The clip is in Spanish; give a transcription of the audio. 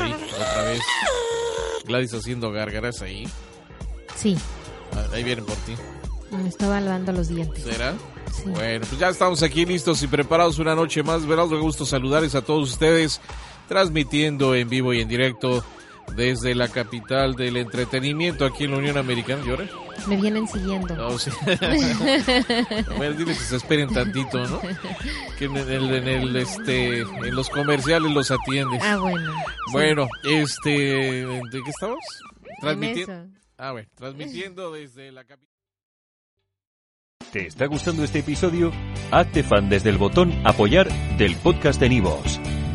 Ahí, otra vez. Gladys haciendo gárgaras ahí. Sí, Ah, Ahí vienen por ti. me estaba lavando los dientes. ¿Será? Sí. Bueno, pues ya estamos aquí listos y preparados una noche más. Verás, me gusto saludarles a todos ustedes, transmitiendo en vivo y en directo desde la capital del entretenimiento aquí en la Unión Americana. ¿Llora? Me vienen siguiendo. No, sí. A ver, dile que se esperen tantito, ¿no? Que en el, en el, este, en los comerciales los atiendes. Ah, bueno. sí. Bueno, este, ¿de qué estamos? En Transmitiendo. Ah, bueno, transmitiendo desde la capital. ¿Te está gustando este episodio? Hazte fan desde el botón Apoyar del podcast de Nivos.